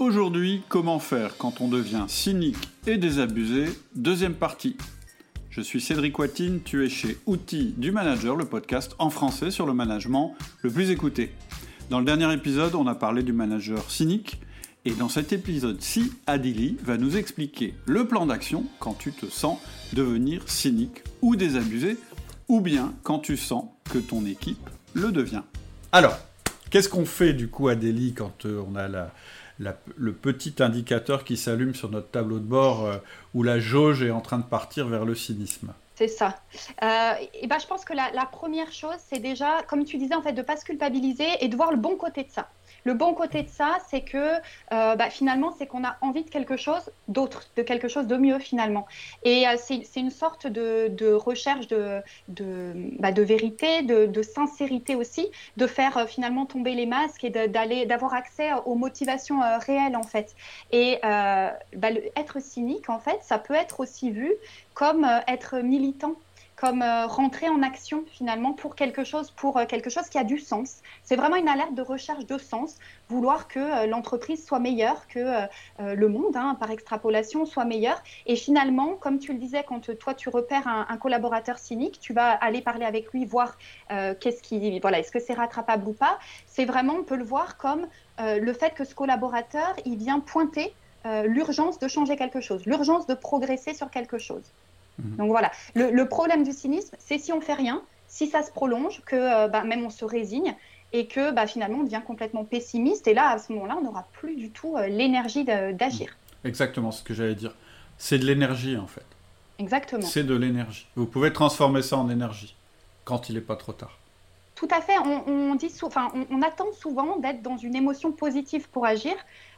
Aujourd'hui, comment faire quand on devient cynique et désabusé? Deuxième partie. Je suis Cédric Watine, tu es chez Outils du Manager, le podcast en français sur le management le plus écouté. Dans le dernier épisode, on a parlé du manager cynique. Et dans cet épisode-ci, Adili va nous expliquer le plan d'action quand tu te sens devenir cynique ou désabusé, ou bien quand tu sens que ton équipe le devient. Alors, qu'est-ce qu'on fait du coup, Adélie, quand euh, on a la, le petit indicateur qui s'allume sur notre tableau de bord euh, où la jauge est en train de partir vers le cynisme. C'est ça. Euh, et ben, je pense que la, la première chose, c'est déjà, comme tu disais, en fait, de ne pas se culpabiliser et de voir le bon côté de ça. Le bon côté de ça, c'est que euh, bah, finalement, c'est qu'on a envie de quelque chose d'autre, de quelque chose de mieux finalement. Et euh, c'est une sorte de, recherche de, bah, vérité, de, sincérité aussi, de faire euh, finalement tomber les masques et d'avoir accès aux motivations réelles en fait. Et bah, être cynique, en fait, ça peut être aussi vu comme être militant comme euh, rentrer en action finalement pour quelque chose, pour euh, quelque chose qui a du sens. C'est vraiment une alerte de recherche de sens, vouloir que euh, l'entreprise soit meilleure, que le monde, hein, par extrapolation, soit meilleur. Et finalement, comme tu le disais, quand toi tu repères un, collaborateur cynique, tu vas aller parler avec lui, voir qu'est-ce qui, voilà, est-ce que c'est rattrapable ou pas. C'est vraiment, on peut le voir comme le fait que ce collaborateur, il vient pointer l'urgence de changer quelque chose, l'urgence de progresser sur quelque chose. Mhm. Donc voilà, le, problème du cynisme, c'est si on fait rien, si ça se prolonge, que euh, bah, même on se résigne et que bah, finalement on devient complètement pessimiste. Et là, à ce moment-là, on n'aura plus du tout euh, l'énergie d'agir. Exactement ce que j'allais dire. C'est de l'énergie en fait. Exactement. C'est de l'énergie. Vous pouvez transformer ça en énergie quand il n'est pas trop tard. Tout à fait. On, dit, enfin, on, attend souvent d'être dans une émotion positive pour agir.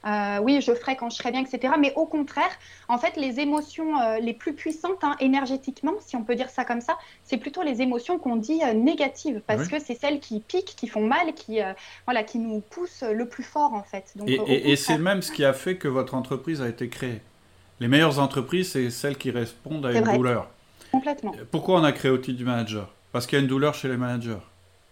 Euh, oui, je ferai quand je serai bien, etc. Mais au contraire, en fait, les émotions euh, les plus puissantes hein, énergétiquement, si on peut dire ça comme ça, c'est plutôt les émotions qu'on dit euh, négatives, parce que c'est celles qui piquent, qui font mal, qui, voilà, qui nous poussent le plus fort, en fait. et, c'est même ce qui a fait que votre entreprise a été créée. Les meilleures entreprises, c'est celles qui répondent à une douleur. Complètement. Pourquoi on a créé outil du manager? Parce qu'il y a une douleur chez les managers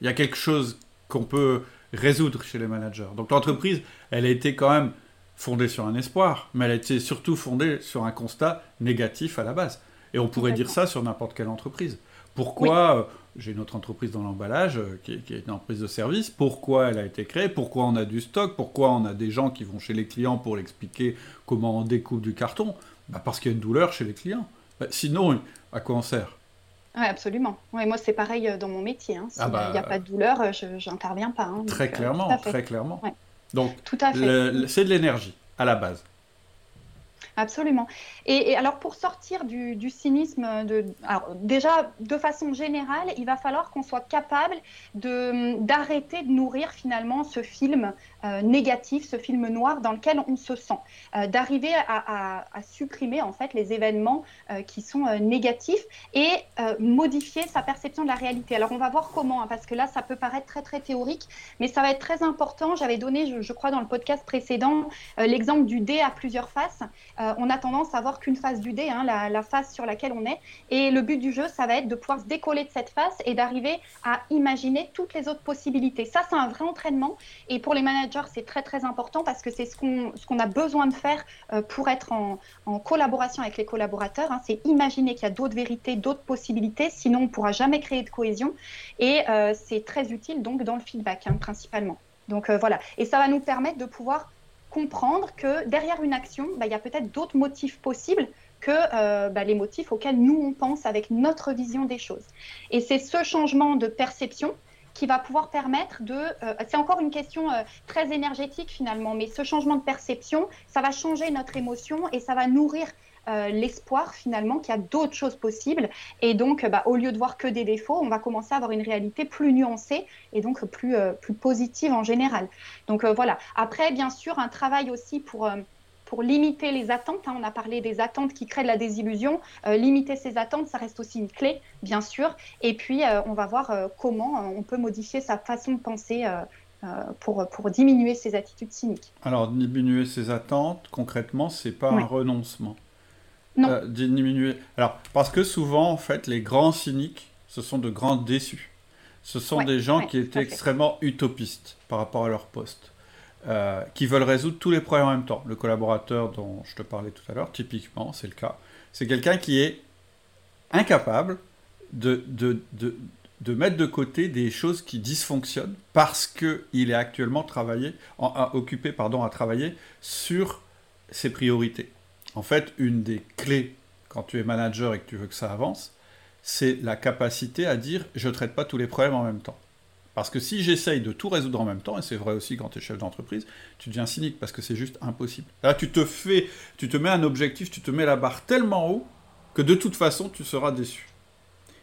il y a quelque chose qu'on peut résoudre chez les managers. Donc l'entreprise, elle a été quand même fondée sur un espoir, mais elle a été surtout fondée sur un constat négatif à la base. Et on pourrait dire ça sur n'importe quelle entreprise. Pourquoi euh, j'ai une autre entreprise dans l'emballage euh, qui, est une entreprise de service Pourquoi elle a été créée Pourquoi on a du stock Pourquoi on a des gens qui vont chez les clients pour l'expliquer comment on découpe du carton? Bah Parce qu'il y a une douleur chez les clients. Bah, sinon, à quoi on sert? Oui, absolument. Ouais, moi, c'est pareil euh, dans mon métier. Hein. S'il n'y ah a bah, pas de douleur, euh, je n'interviens pas. Hein, très, euh, clairement, très clairement, Donc, c'est de l'énergie à la base. Absolument. Et, alors pour sortir du, cynisme, de, alors déjà de façon générale, il va falloir qu'on soit capable d'arrêter de, nourrir finalement ce film euh, négatif, ce film noir dans lequel on se sent, euh, d'arriver à, supprimer en fait les événements euh, qui sont négatifs et modifier sa perception de la réalité. Alors on va voir comment, hein, parce que là ça peut paraître très très théorique, mais ça va être très important. J'avais donné, je, crois dans le podcast précédent, l'exemple du dé à plusieurs faces. On a tendance à voir qu'une face du dé, hein, la, la face sur laquelle on est, et le but du jeu, ça va être de pouvoir se décoller de cette face et d'arriver à imaginer toutes les autres possibilités. Ça, c'est un vrai entraînement, et pour les managers c'est très très important parce que c'est ce qu'on ce a besoin de faire euh, pour être en, collaboration avec les collaborateurs. Hein. c'est imaginer qu'il y a d'autres vérités, d'autres possibilités, sinon on ne pourra jamais créer de cohésion. Et euh, c'est très utile donc dans le feedback hein, principalement. Donc euh, voilà, et ça va nous permettre de pouvoir comprendre que derrière une action, bah, il y a peut-être d'autres motifs possibles que bah, les motifs auxquels nous on pense avec notre vision des choses. Et c'est ce changement de perception qui va pouvoir permettre de... Euh, c'est encore une question euh, très énergétique finalement, mais ce changement de perception, ça va changer notre émotion et ça va nourrir euh, l'espoir finalement qu'il y a d'autres choses possibles. Et donc, bah, au lieu de voir que des défauts, on va commencer à avoir une réalité plus nuancée et donc plus, plus positive en général. Donc voilà. Après, bien sûr, un travail aussi pour pour limiter les attentes. Hein, on a parlé des attentes qui créent de la désillusion. Euh, limiter ces attentes, ça reste aussi une clé, bien sûr. Et puis, euh, on va voir euh, comment on peut modifier sa façon de penser. Pour, pour, diminuer ces attitudes cyniques. Alors, diminuer ses attentes, concrètement, c'est pas un renoncement. Non. diminuer. Alors, parce que souvent, en fait, les grands cyniques, ce sont de grands déçus. Ce sont des gens qui étaient extrêmement utopistes par rapport à leur poste. euh, qui veulent résoudre tous les problèmes en même temps. Le collaborateur dont je te parlais tout à l'heure, typiquement, c'est le cas. C'est quelqu'un qui est incapable de, de, de, de, mettre de côté des choses qui dysfonctionnent parce qu'il est actuellement travaillé, occupé pardon, à travailler sur ses priorités. En fait, une des clés quand tu es manager et que tu veux que ça avance, c'est la capacité à dire je ne traite pas tous les problèmes en même temps. Parce que si j'essaye de tout résoudre en même temps, et c'est vrai aussi quand tu es chef d'entreprise, tu deviens cynique parce que c'est juste impossible. Là, tu te fais, tu te mets un objectif, tu te mets la barre tellement haut que de toute façon, tu seras déçu.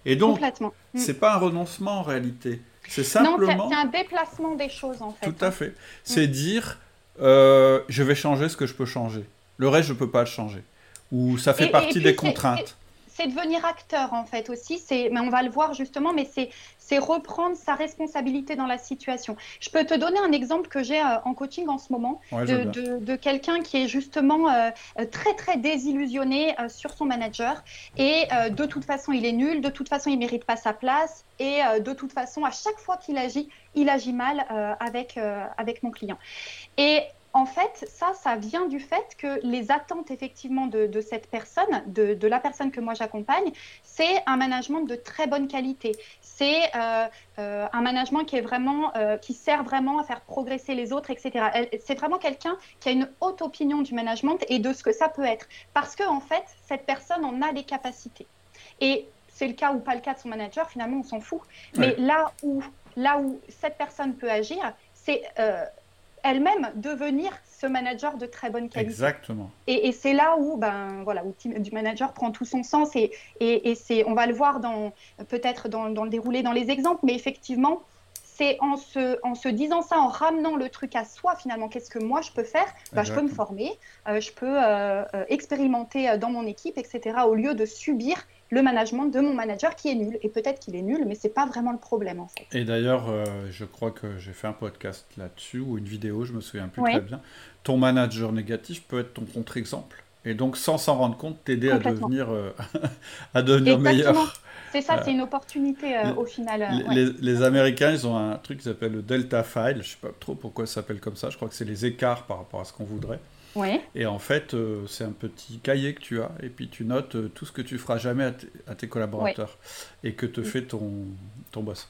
Et donc, mm. c'est pas un renoncement en réalité. C'est simplement. c'est un déplacement des choses en fait. Tout à fait. C'est mm. dire euh, je vais changer ce que je peux changer. Le reste, je ne peux pas le changer. Ou ça fait partie des contraintes c'est devenir acteur en fait aussi. C'est, mais on va le voir justement, mais c'est c'est reprendre sa responsabilité dans la situation. Je peux te donner un exemple que j'ai euh, en coaching en ce moment de, de, quelqu'un qui est justement euh, très très désillusionné euh, sur son manager et de toute façon il est nul, de toute façon il mérite pas sa place et de toute façon à chaque fois qu'il agit, il agit mal avec avec mon client. Et en fait, ça, ça vient du fait que les attentes effectivement de, cette personne, de, la personne que moi j'accompagne, c'est un management de très bonne qualité. C'est euh, euh, un management qui est vraiment, euh, qui sert vraiment à faire progresser les autres, etc. C'est vraiment quelqu'un qui a une haute opinion du management et de ce que ça peut être, parce que en fait, cette personne en a les capacités. Et c'est le cas ou pas le cas de son manager, finalement, on s'en fout. Mais là où, là où cette personne peut agir, c'est elle-même devenir ce manager de très bonne qualité. Exactement. Et, c'est là où, ben, voilà, où du manager prend tout son sens et, et, c'est, on va le voir dans, peut-être dans, le déroulé, dans les exemples, mais effectivement, c'est en se, en se disant ça, en ramenant le truc à soi finalement, qu'est-ce que moi je peux faire? Ben, Je peux me former, euh, je peux euh, euh, expérimenter dans mon équipe, etc., au lieu de subir le management de mon manager qui est nul. Et peut-être qu'il est nul, mais c'est pas vraiment le problème en fait. Et d'ailleurs, euh, je crois que j'ai fait un podcast là-dessus ou une vidéo, je me souviens plus très bien. Ton manager négatif peut être ton contre-exemple. Et donc, sans s'en rendre compte, t'aider à devenir, euh, à devenir meilleur. C'est ça, c'est une opportunité euh, au final. Les, les, Américains, ils ont un truc qui s'appelle le Delta File. Je sais pas trop pourquoi ça s'appelle comme ça. Je crois que c'est les écarts par rapport à ce qu'on voudrait. Et en fait, euh, c'est un petit cahier que tu as, et puis tu notes euh, tout ce que tu feras jamais à, tes collaborateurs, et que te fait ton, ton boss.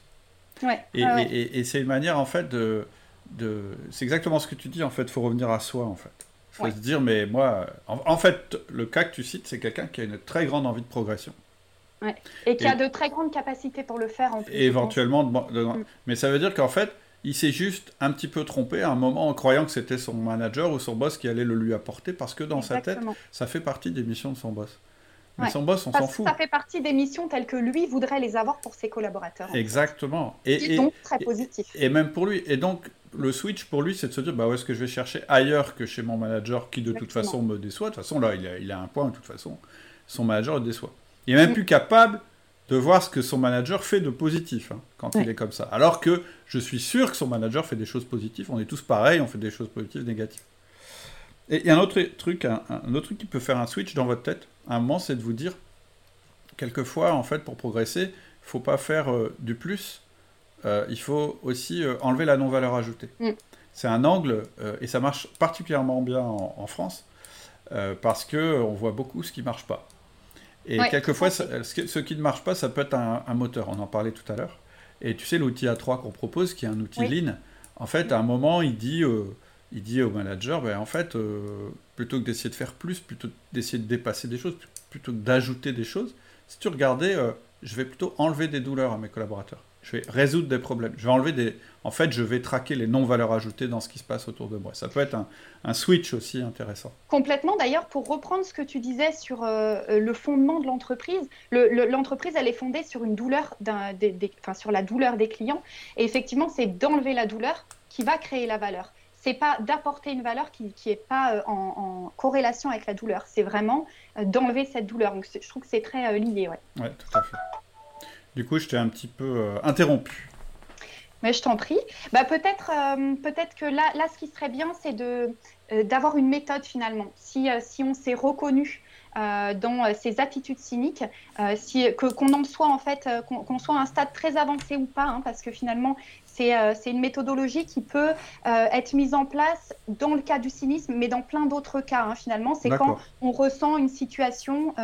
Ouais. Et, et, et, c'est une manière, en fait, de... de... C'est exactement ce que tu dis, en fait, il faut revenir à soi, en fait. Il faut se dire, mais moi... En, fait, le cas que tu cites, c'est quelqu'un qui a une très grande envie de progression. Et qui a de très grandes capacités pour le faire, en plus. Éventuellement, mm. mais ça veut dire qu'en fait, il s'est juste un petit peu trompé à un moment en croyant que c'était son manager ou son boss qui allait le lui apporter parce que dans sa tête, ça fait partie des missions de son boss. Mais son boss, on s'en fout. Ça fait partie des missions telles que lui voudrait les avoir pour ses collaborateurs. Exactement. Et, donc très positif. Et, même pour lui. Et donc, le switch pour lui, c'est de se dire, bah où est-ce que je vais chercher ailleurs que chez mon manager qui de toute façon me déçoit? De toute façon, là, il a, il a un point, de toute façon, son manager le déçoit. Il n'est même mm. plus capable de voir ce que son manager fait de positif hein, quand il est comme ça. Alors que je suis sûr que son manager fait des choses positives. On est tous pareils, on fait des choses positives, négatives. Et il y a un autre truc, un, autre truc qui peut faire un switch dans votre tête. À un moment, c'est de vous dire, quelquefois, en fait, pour progresser, il faut pas faire euh, du plus. Euh, il faut aussi euh, enlever la non-valeur ajoutée. Mm. C'est un angle, et ça marche particulièrement bien en, France, parce que on voit beaucoup ce qui marche pas. Et quelquefois, ce, qui ne marche pas, ça peut être un, moteur. On en parlait tout à l'heure. Et tu sais, l'outil A3 qu'on propose, qui est un outil Lean, en fait, à un moment, il dit, euh, il dit au manager, ben, en fait, euh, plutôt que d'essayer de faire plus, plutôt d'essayer de dépasser des choses, plutôt que d'ajouter des choses, si tu regardais, euh, je vais plutôt enlever des douleurs à mes collaborateurs je vais résoudre des problèmes. Je vais enlever des. En fait, je vais traquer les non-valeurs ajoutées dans ce qui se passe autour de moi. Ça peut être un, switch aussi intéressant. Complètement. D'ailleurs, pour reprendre ce que tu disais sur euh, le fondement de l'entreprise, l'entreprise, elle est fondée sur une douleur, des, enfin, sur la douleur des clients. Et effectivement, c'est d'enlever la douleur qui va créer la valeur. C'est pas d'apporter une valeur qui n'est pas euh, en, corrélation avec la douleur. C'est vraiment euh, d'enlever cette douleur. Donc, je trouve que c'est très lié. Ouais. ouais, tout à fait. Du coup, je t'ai un petit peu euh, interrompu. Mais je t'en prie. Bah, peut-être euh, peut-être que là, là, ce qui serait bien, c'est de, euh, d'avoir une méthode finalement. Si, si on s'est reconnu dans ces attitudes cyniques, si, que, qu'on en soit en fait, qu'on, soit à un stade très avancé ou pas, hein, parce que finalement, c'est, c'est une méthodologie qui peut être mise en place dans le cas du cynisme, mais dans plein d'autres cas. Hein, finalement, c'est quand on ressent une situation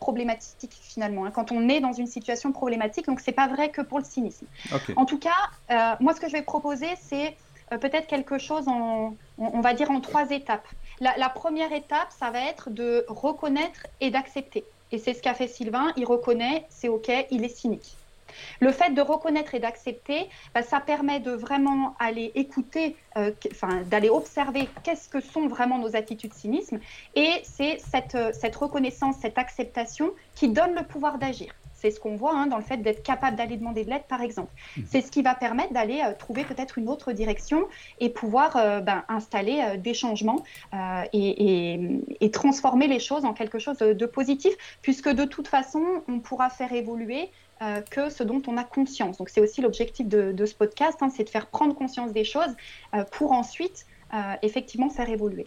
problématique finalement, hein, quand on est dans une situation problématique. Donc, c'est pas vrai que pour le cynisme. En tout cas, moi, ce que je vais proposer, c'est euh, peut-être quelque chose en, on, va dire en trois étapes. La, première étape, ça va être de reconnaître et d'accepter. Et c'est ce qu'a fait Sylvain. Il reconnaît, c'est OK, il est cynique. Le fait de reconnaître et d'accepter, bah, ça permet de vraiment aller écouter, euh, enfin, d'aller observer qu'est-ce que sont vraiment nos attitudes cynisme. Et c'est cette, cette reconnaissance, cette acceptation qui donne le pouvoir d'agir. C'est ce qu'on voit hein, dans le fait d'être capable d'aller demander de l'aide, par exemple. Mhm. C'est ce qui va permettre d'aller euh, trouver peut-être une autre direction et pouvoir euh, ben, installer euh, des changements et, transformer les choses en quelque chose de, positif, puisque de toute façon, on pourra faire évoluer que ce dont on a conscience. Donc c'est aussi l'objectif de, ce podcast, hein, c'est de faire prendre conscience des choses pour ensuite effectivement faire évoluer.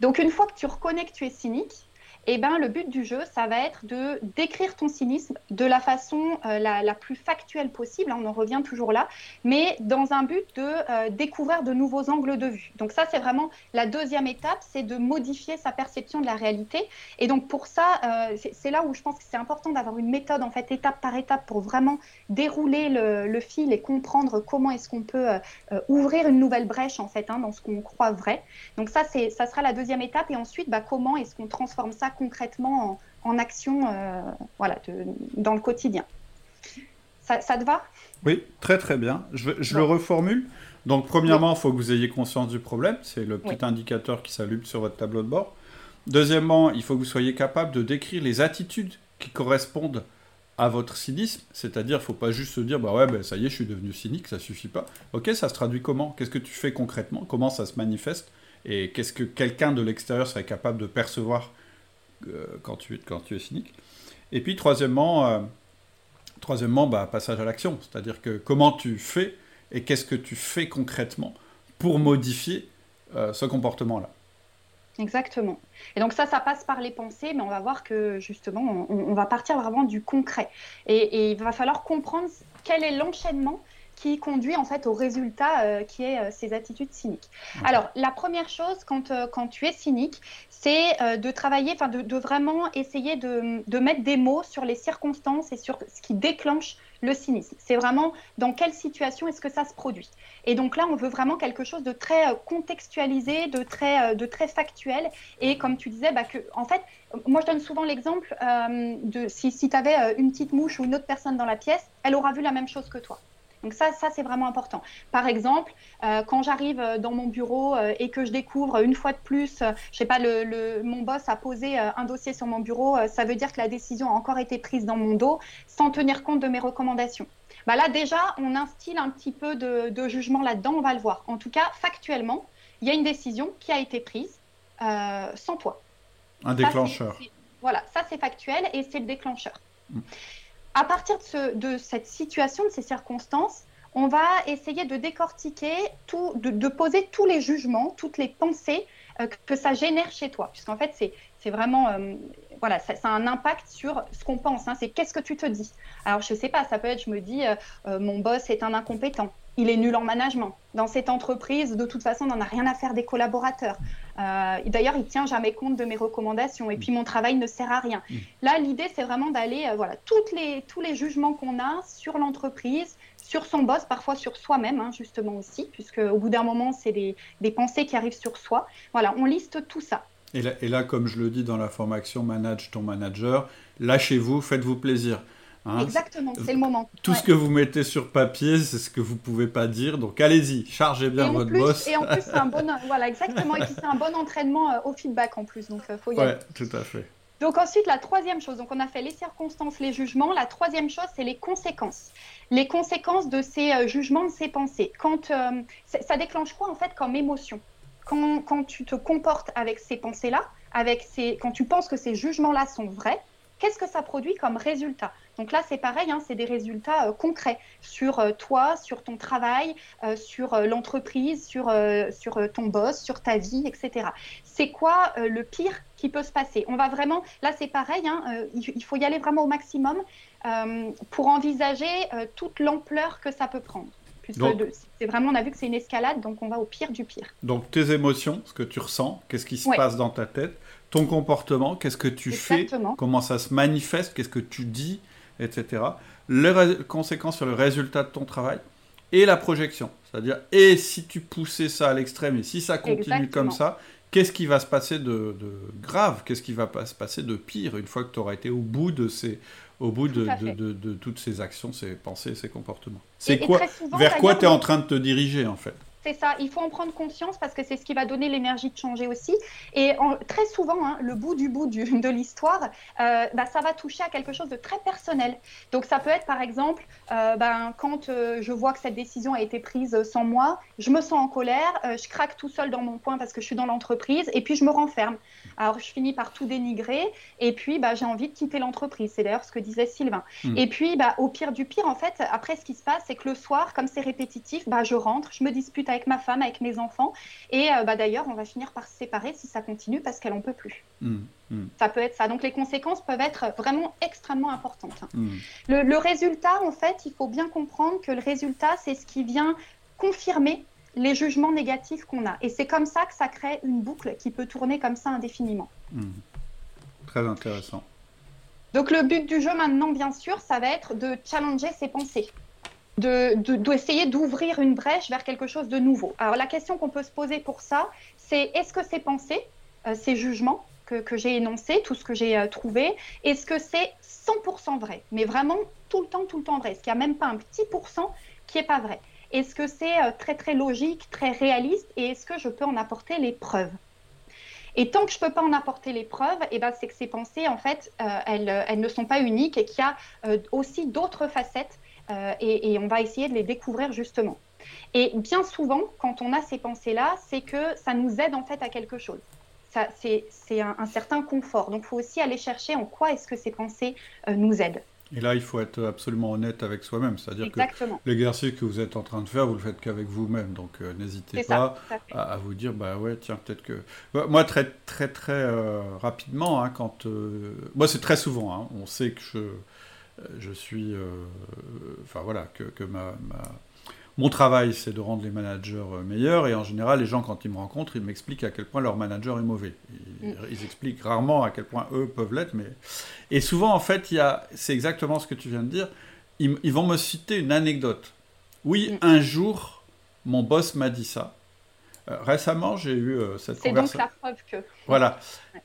Donc une fois que tu reconnais que tu es cynique, eh ben, le but du jeu, ça va être de décrire ton cynisme de la façon euh, la, plus factuelle possible, hein, on en revient toujours là, mais dans un but de euh, découvrir de nouveaux angles de vue. Donc ça, c'est vraiment la deuxième étape, c'est de modifier sa perception de la réalité. Et donc pour ça, euh, c'est là où je pense que c'est important d'avoir une méthode, en fait, étape par étape, pour vraiment dérouler le, fil et comprendre comment est-ce qu'on peut ouvrir une nouvelle brèche, en fait, hein, dans ce qu'on croit vrai. Donc ça, ça sera la deuxième étape. Et ensuite, bah, comment est-ce qu'on transforme ça concrètement en, action euh, voilà, dans le quotidien. Ça, te va? Oui, très très bien. Je, le reformule. Donc, premièrement, il faut que vous ayez conscience du problème. C'est le petit indicateur qui s'allume sur votre tableau de bord. Deuxièmement, il faut que vous soyez capable de décrire les attitudes qui correspondent à votre cynisme. C'est-à-dire, il ne faut pas juste se dire, bah ouais, ben, ça y est, je suis devenu cynique, ça suffit pas. Ok, ça se traduit comment? Qu'est-ce que tu fais concrètement? Comment ça se manifeste? Et qu'est-ce que quelqu'un de l'extérieur serait capable de percevoir quand, tu, quand tu es cynique. Et puis, troisièmement, euh, troisièmement bah, passage à l'action. C'est-à-dire que comment tu fais et qu'est-ce que tu fais concrètement pour modifier euh, ce comportement-là. Exactement. Et donc ça, ça passe par les pensées, mais on va voir que justement, on, va partir vraiment du concret. et, il va falloir comprendre quel est l'enchaînement qui conduit en fait au résultat euh, qui est euh, ces attitudes cyniques. Alors, la première chose quand, euh, quand tu es cynique, c'est de travailler, enfin de, de, vraiment essayer de, de, mettre des mots sur les circonstances et sur ce qui déclenche le cynisme. C'est vraiment dans quelle situation est-ce que ça se produit. Et donc là, on veut vraiment quelque chose de très contextualisé, de très, de très factuel. Et comme tu disais, bah, que, en fait, moi je donne souvent l'exemple de si, si tu avais une petite mouche ou une autre personne dans la pièce, elle aura vu la même chose que toi. Donc ça, ça c'est vraiment important. Par exemple, euh, quand j'arrive euh, dans mon bureau euh, et que je découvre une fois de plus, je sais pas, le, mon boss a posé un dossier sur mon bureau, ça veut dire que la décision a encore été prise dans mon dos sans tenir compte de mes recommandations. Bah là déjà, on instille un petit peu de, jugement là-dedans, on va le voir. En tout cas, factuellement, il y a une décision qui a été prise sans toi. Un déclencheur. voilà, ça c'est factuel et c'est le déclencheur. Mm à partir de, cette situation, de ces circonstances, on va essayer de décortiquer, de, poser tous les jugements, toutes les pensées euh, que ça génère chez toi. Puisqu'en fait, c'est vraiment, euh, voilà, ça, a un impact sur ce qu'on pense. Hein. c'est qu'est-ce que tu te dis. Alors, je ne sais pas, ça peut être, je me dis, euh, mon boss est un incompétent il est nul en management. Dans cette entreprise, de toute façon, on n'en a rien à faire des collaborateurs. Euh, D'ailleurs, il tient jamais compte de mes recommandations. Et puis, mon travail ne sert à rien. Mm. Là, l'idée, c'est vraiment d'aller, euh, voilà, toutes les, tous les jugements qu'on a sur l'entreprise, sur son boss, parfois sur soi-même, hein, justement aussi, puisque au bout d'un moment, c'est des, des, pensées qui arrivent sur soi. Voilà, on liste tout ça. Et là, et là, comme je le dis dans la formation Manage ton manager, lâchez-vous, faites-vous plaisir. Hein. Exactement, c'est le moment. Tout ce que vous mettez sur papier, c'est ce que vous pouvez pas dire. Donc allez-y, chargez bien votre boss. Et en plus, c'est un bon, voilà, exactement. Et puis c'est un bon entraînement euh, au feedback en plus. Donc euh, faut y ouais, tout à fait. Donc ensuite, la troisième chose, donc on a fait les circonstances, les jugements. La troisième chose, c'est les conséquences. Les conséquences de ces euh, jugements, de ces pensées. Quand ça déclenche quoi en fait comme émotion? Quand, quand, tu te comportes avec ces pensées-là, avec ces, quand tu penses que ces jugements-là sont vrais, qu'est-ce que ça produit comme résultat? Donc là, c'est pareil, hein, c'est des résultats concrets sur toi, sur ton travail, sur l'entreprise, sur, sur ton boss, sur ta vie, etc. C'est quoi le pire qui peut se passer? On va vraiment, là c'est pareil, hein, il, faut y aller vraiment au maximum pour envisager toute l'ampleur que ça peut prendre. C'est vraiment, on a vu que c'est une escalade, donc on va au pire du pire. Donc tes émotions, ce que tu ressens, qu'est-ce qui se passe dans ta tête, ton comportement, qu'est-ce que tu fais, comment ça se manifeste, qu'est-ce que tu dis, etc. Les conséquences sur le résultat de ton travail et la projection. C'est-à-dire, et si tu poussais ça à l'extrême et si ça continue comme ça, qu'est-ce qui va se passer de, de grave? Qu'est-ce qui va se passer de pire une fois que tu auras été au bout de ces au bout de, de, toutes ces actions, ces pensées, ces comportements? C'est quoi Vers quoi tu es en train de te diriger en fait? C'est ça, il faut en prendre conscience parce que c'est ce qui va donner l'énergie de changer aussi. Et très souvent, hein, le bout du bout de l'histoire, euh, bah, ça va toucher à quelque chose de très personnel. Donc ça peut être par exemple, euh, ben, quand euh, je vois que cette décision a été prise sans moi, je me sens en colère, je craque tout seul dans mon coin parce que je suis dans l'entreprise et puis je me renferme. Alors je finis par tout dénigrer et puis bah, j'ai envie de quitter l'entreprise. C'est d'ailleurs ce que disait Sylvain. Hmm. Et puis bah, au pire du pire, en fait, après ce qui se passe, c'est que le soir, comme c'est répétitif, bah, je rentre, je me dispute avec ma femme, avec mes enfants. Et euh, bah, d'ailleurs, on va finir par se séparer si ça continue parce qu'elle n'en peut plus. Mmh, mmh. Ça peut être ça. Donc les conséquences peuvent être vraiment extrêmement importantes. Mmh. Le, résultat, en fait, il faut bien comprendre que le résultat, c'est ce qui vient confirmer les jugements négatifs qu'on a. Et c'est comme ça que ça crée une boucle qui peut tourner comme ça indéfiniment. Très intéressant. Donc le but du jeu maintenant, bien sûr, ça va être de challenger ses pensées d'essayer de, d'ouvrir une brèche vers quelque chose de nouveau. Alors la question qu'on peut se poser pour ça, c'est est-ce que ces pensées, euh, ces jugements que, que j'ai énoncés, tout ce que j'ai euh, trouvé, est-ce que c'est 100% vrai? Mais vraiment tout le temps, tout le temps vrai. Est-ce qu'il n'y a même pas un petit pourcent qui n'est pas vrai? Est-ce que c'est euh, très très logique, très réaliste? Et est-ce que je peux en apporter les preuves? Et tant que je ne peux pas en apporter les preuves, eh ben, c'est que ces pensées, en fait, elles, elles, ne sont pas uniques et qu'il y a aussi d'autres facettes euh, et, on va essayer de les découvrir justement. Et bien souvent, quand on a ces pensées-là, c'est que ça nous aide en fait à quelque chose. C'est un, certain confort. Donc, il faut aussi aller chercher en quoi est-ce que ces pensées euh, nous aident. Et là, il faut être absolument honnête avec soi-même. C'est-à-dire que l'exercice que vous êtes en train de faire, vous le faites qu'avec vous-même. Donc, euh, n'hésitez pas à, vous dire, bah ouais, tiens, peut-être que. Moi, très, très, très rapidement, hein, quand. Moi, c'est très souvent. Hein, on sait que je je suis, euh, enfin voilà, que, ma, mon travail, c'est de rendre les managers euh, meilleurs. Et en général, les gens, quand ils me rencontrent, ils m'expliquent à quel point leur manager est mauvais. Ils, mm. expliquent rarement à quel point eux peuvent l'être. Mais... Et souvent, en fait, c'est exactement ce que tu viens de dire. Ils, vont me citer une anecdote. Oui, mm. un jour, mon boss m'a dit ça. récemment, j'ai eu cette conversation. C'est donc la preuve que. Voilà.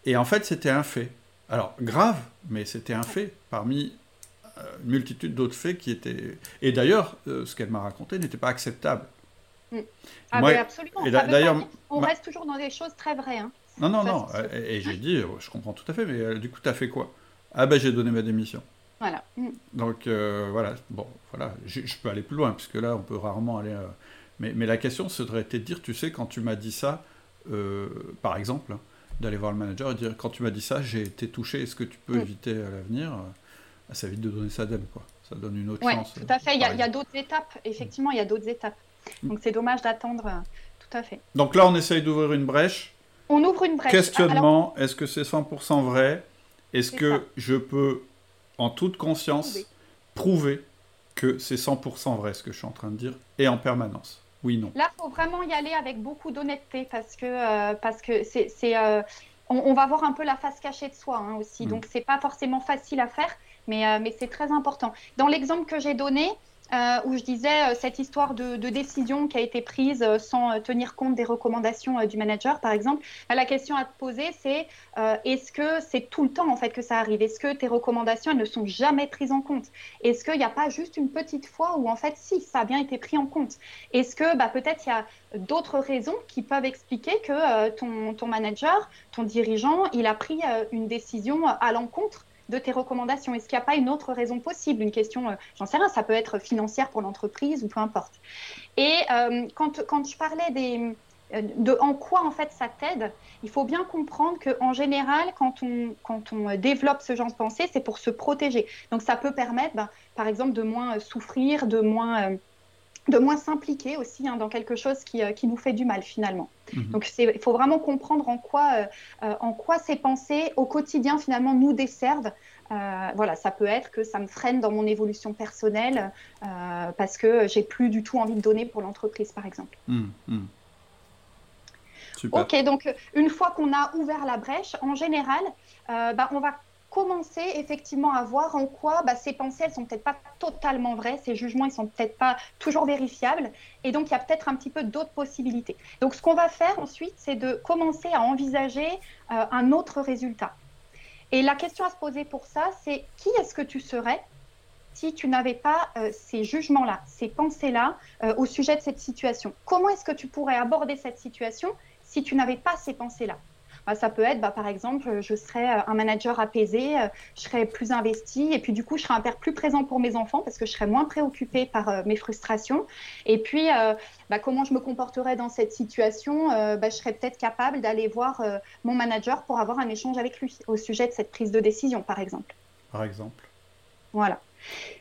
Et en fait, c'était un fait. Alors, grave, mais c'était un fait. Parmi une multitude d'autres faits qui étaient. Et d'ailleurs, euh, ce qu'elle m'a raconté n'était pas acceptable. Mm. Ah, mais absolument. Et d'ailleurs, on reste toujours dans des choses très vraies. Hein. Non, non, non. Et, j'ai dit, je comprends tout à fait, mais euh, du coup, tu as fait quoi? Ah, ben, j'ai donné ma démission. Voilà. Mm. Donc, euh, voilà. Bon, voilà. Je, peux aller plus loin, puisque là, on peut rarement aller. Mais, mais, la question serait de dire, tu sais, quand tu m'as dit ça, par exemple, hein, d'aller voir le manager et dire, quand tu m'as dit ça, j'ai été touché, est-ce que tu peux mm. éviter à l'avenir ça évite de donner sa dème, quoi. Ça donne une autre chance. Tout à fait. Il y a, d'autres étapes. Effectivement, il y a d'autres étapes. Mm. Donc c'est dommage d'attendre. Euh, tout à fait. Donc là, on essaye d'ouvrir une brèche. On ouvre une brèche. Questionnement. Est-ce que c'est 100% vrai? Est-ce que je peux, en toute conscience, prouver, que c'est 100% vrai ce que je suis en train de dire et en permanence? Oui, non. Là, il faut vraiment y aller avec beaucoup d'honnêteté parce que euh, c'est euh, on, va voir un peu la face cachée de soi hein, aussi. Mm. Donc c'est pas forcément facile à faire. Euh, mais, c'est très important. Dans l'exemple que j'ai donné, euh, où je disais euh, cette histoire de, décision qui a été prise sans tenir compte des recommandations du manager, par exemple, la question à te poser, c'est est-ce que c'est tout le temps en fait que ça arrive? Est-ce que tes recommandations elles ne sont jamais prises en compte? Est-ce qu'il n'y a pas juste une petite fois où en fait si ça a bien été pris en compte? Est-ce que bah, peut-être il y a d'autres raisons qui peuvent expliquer que ton, manager, ton dirigeant, il a pris une décision à l'encontre de tes recommandations Est-ce qu'il n'y a pas une autre raison possible Une question, euh, j'en sais rien, ça peut être financière pour l'entreprise ou peu importe. Et euh, quand, quand, je parlais des, de en quoi en fait ça t'aide, il faut bien comprendre qu'en général, quand on, quand on développe ce genre de pensée, c'est pour se protéger. Donc ça peut permettre, ben, par exemple, de moins souffrir, de moins de moins s'impliquer aussi hein, dans quelque chose qui, euh, qui, nous fait du mal finalement. Mhm. Donc il faut vraiment comprendre en quoi, euh, euh, en quoi ces pensées au quotidien finalement nous desservent. voilà, ça peut être que ça me freine dans mon évolution personnelle parce que j'ai plus du tout envie de donner pour l'entreprise par exemple. Mhm, mhm. Ok, donc une fois qu'on a ouvert la brèche, en général, bah, on va commencer effectivement à voir en quoi bah, ces pensées, elles sont peut-être pas totalement vraies, ces jugements, ils sont peut-être pas toujours vérifiables, et donc il y a peut-être un petit peu d'autres possibilités. Donc ce qu'on va faire ensuite, c'est de commencer à envisager euh, un autre résultat. Et la question à se poser pour ça, c'est qui est-ce que tu serais si tu n'avais pas euh, ces jugements-là, ces pensées-là euh, au sujet de cette situation? Comment est-ce que tu pourrais aborder cette situation si tu n'avais pas ces pensées-là? Bah, ça peut être, bah, par exemple, je serais euh, un manager apaisé, euh, je serais plus investi, et puis du coup, je serais un père plus présent pour mes enfants parce que je serais moins préoccupée par euh, mes frustrations. Et puis, bah, comment je me comporterais dans cette situation Je serais peut-être capable d'aller voir mon manager pour avoir un échange avec lui au sujet de cette prise de décision, par exemple. Par exemple. Voilà.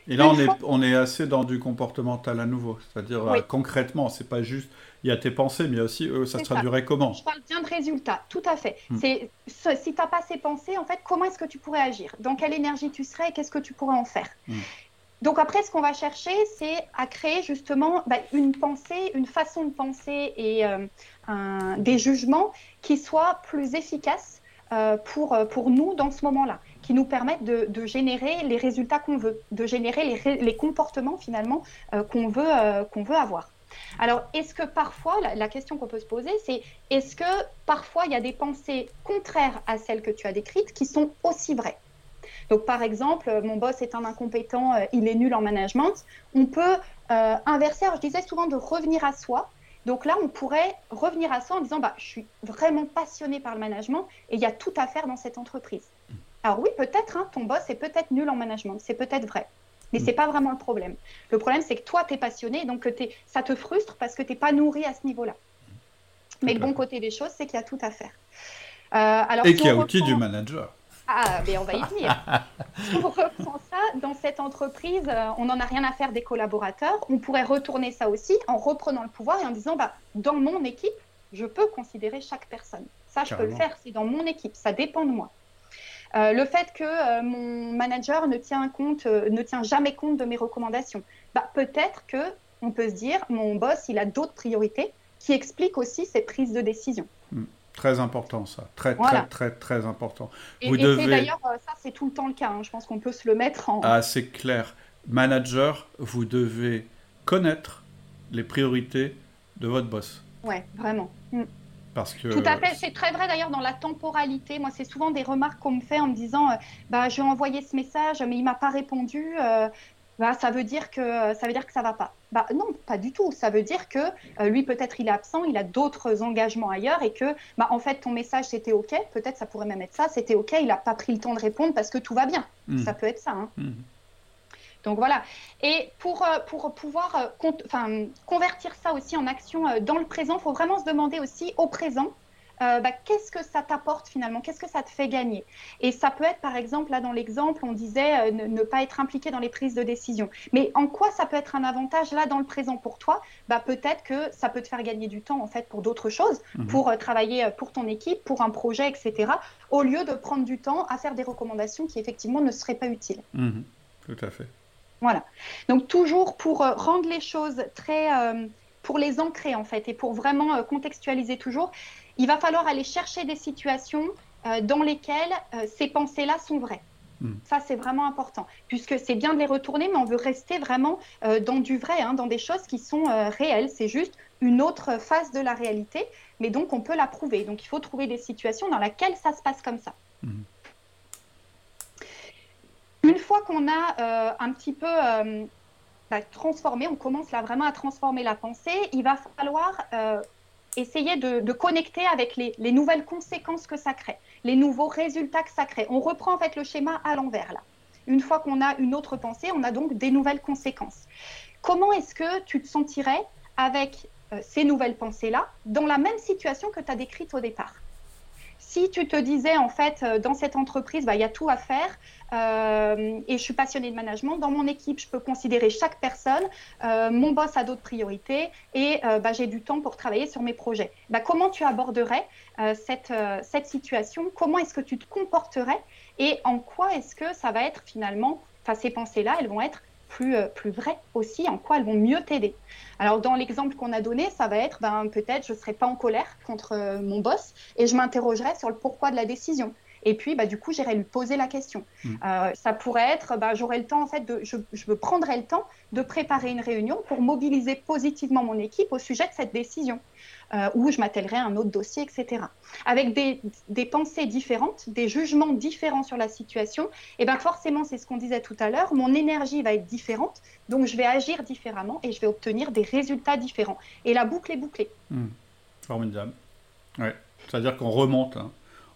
Et là, on est, on est assez dans du comportemental à nouveau. C'est-à-dire, concrètement, ce concrètement, c'est pas juste il y a tes pensées, mais aussi euh, ça se traduirait comment Je parle bien de résultats, tout à fait. Hmm. C'est si tu n'as pas ces pensées, en fait, comment est-ce que tu pourrais agir? Dans quelle énergie tu serais et qu'est-ce que tu pourrais en faire? Hmm. Donc après, ce qu'on va chercher, c'est à créer justement bah, une pensée, une façon de penser et euh, des jugements qui soient plus efficaces euh, pour, pour nous dans ce moment-là, qui nous permettent de, générer les résultats qu'on veut, de générer les, les comportements finalement qu'on veut, qu'on veut avoir. Alors, est-ce que parfois, la, question qu'on peut se poser, c'est est-ce que parfois il y a des pensées contraires à celles que tu as décrites qui sont aussi vraies? Donc, par exemple, mon boss est un incompétent, euh, il est nul en management. On peut euh, inverser. Alors, je disais souvent de revenir à soi. Donc là, on pourrait revenir à soi en disant bah, Je suis vraiment passionné par le management et il y a tout à faire dans cette entreprise. Alors, oui, peut-être, hein, ton boss est peut-être nul en management. C'est peut-être vrai. Mais ce n'est pas vraiment le problème. Le problème, c'est que toi, tu es passionné, donc ça te frustre parce que tu n'es pas nourri à ce niveau-là. Mais le bon côté des choses, c'est qu'il y a tout à faire. Euh, alors, Et qu'il y a outil du manager. Ah, mais on va y venir. si on reprend ça, dans cette entreprise, euh, on n'en a rien à faire des collaborateurs. On pourrait retourner ça aussi en reprenant le pouvoir et en disant, bah, dans mon équipe, je peux considérer chaque personne. Ça, je peux le faire, c'est dans mon équipe, ça dépend de moi. Euh, le fait que euh, mon manager ne tient, compte, euh, ne tient jamais compte de mes recommandations, bah, peut-être que on peut se dire mon boss il a d'autres priorités qui expliquent aussi ses prises de décision. Hmm. Très important ça, très très très très important. Et, Vous devez... d'ailleurs ça c'est tout le temps le cas. Hein. Je pense qu'on peut se le mettre en. Ah c'est clair. Manager, vous devez connaître les priorités de votre boss. Ouais, vraiment. Tout à fait, c'est très vrai d'ailleurs dans la temporalité. Moi, c'est souvent des remarques qu'on me fait en me disant euh, bah, Je vais envoyer ce message, mais il m'a pas répondu. Euh, bah, ça veut dire que ça veut dire que ça va pas. Bah non, pas du tout. Ça veut dire que euh, lui peut-être il est absent, il a d'autres engagements ailleurs et que bah en fait ton message c'était ok. Peut-être ça pourrait même être ça, c'était ok. Il a pas pris le temps de répondre parce que tout va bien. Hmm. Ça peut être ça. Hein. Hmm. Donc voilà. Et pour, euh, pour pouvoir euh, convertir ça aussi en action euh, dans le présent, il faut vraiment se demander aussi au présent, bah, qu'est-ce que ça t'apporte finalement? Qu'est-ce que ça te fait gagner? Et ça peut être, par exemple, là dans l'exemple, on disait ne, pas être impliqué dans les prises de décision. Mais en quoi ça peut être un avantage là dans le présent pour toi? Bah, Peut-être que ça peut te faire gagner du temps en fait pour d'autres choses, mhm. pour travailler pour ton équipe, pour un projet, etc. Au lieu de prendre du temps à faire des recommandations qui effectivement ne seraient pas utiles. Mhm. Tout à fait. Voilà. Donc toujours pour euh, rendre les choses très, euh, pour les ancrer en fait et pour vraiment euh, contextualiser toujours, il va falloir aller chercher des situations dans lesquelles ces pensées-là sont vraies. Hmm. Ça, c'est vraiment important, puisque c'est bien de les retourner, mais on veut rester vraiment dans du vrai, hein, dans des choses qui sont réelles. C'est juste une autre phase de la réalité, mais donc on peut la prouver. Donc il faut trouver des situations dans lesquelles ça se passe comme ça. Hmm. Fois qu'on a euh, un petit peu euh, bah, transformé, on commence là vraiment à transformer la pensée, il va falloir euh, essayer de, connecter avec les, nouvelles conséquences que ça crée, les nouveaux résultats que ça crée. On reprend en fait le schéma à l'envers là. Une fois qu'on a une autre pensée, on a donc des nouvelles conséquences. Comment est-ce que tu te sentirais avec ces nouvelles pensées-là dans la même situation que tu as décrite au départ? Si tu te disais, en fait, euh, dans cette entreprise, bah, il y a tout à faire euh, et je suis passionnée de management, dans mon équipe, je peux considérer chaque personne, euh, mon boss a d'autres priorités et bah, j'ai du temps pour travailler sur mes projets. Bah, comment tu aborderais cette, cette situation? Comment est-ce que tu te comporterais? Et en quoi est-ce que ça va être finalement, enfin, ces pensées-là, elles vont être plus, plus vraies aussi, en quoi elles vont mieux t'aider alors, dans l'exemple qu'on a donné, ça va être ben, peut-être je ne serai pas en colère contre euh, mon boss et je m'interrogerai sur le pourquoi de la décision. Et puis, bah, du coup, j'irai lui poser la question. Mm. Euh, ça pourrait être, bah, j'aurai le temps, en fait, de, je, je prendrai le temps de préparer une réunion pour mobiliser positivement mon équipe au sujet de cette décision. Euh, ou je m'attellerai à un autre dossier, etc. Avec des, des, pensées différentes, des jugements différents sur la situation, et eh ben forcément, c'est ce qu'on disait tout à l'heure, mon énergie va être différente, donc je vais agir différemment et je vais obtenir des résultats différents. Et la boucle est bouclée. Mmh. Formidable. Ouais. C'est-à-dire qu'on remonte. Hein.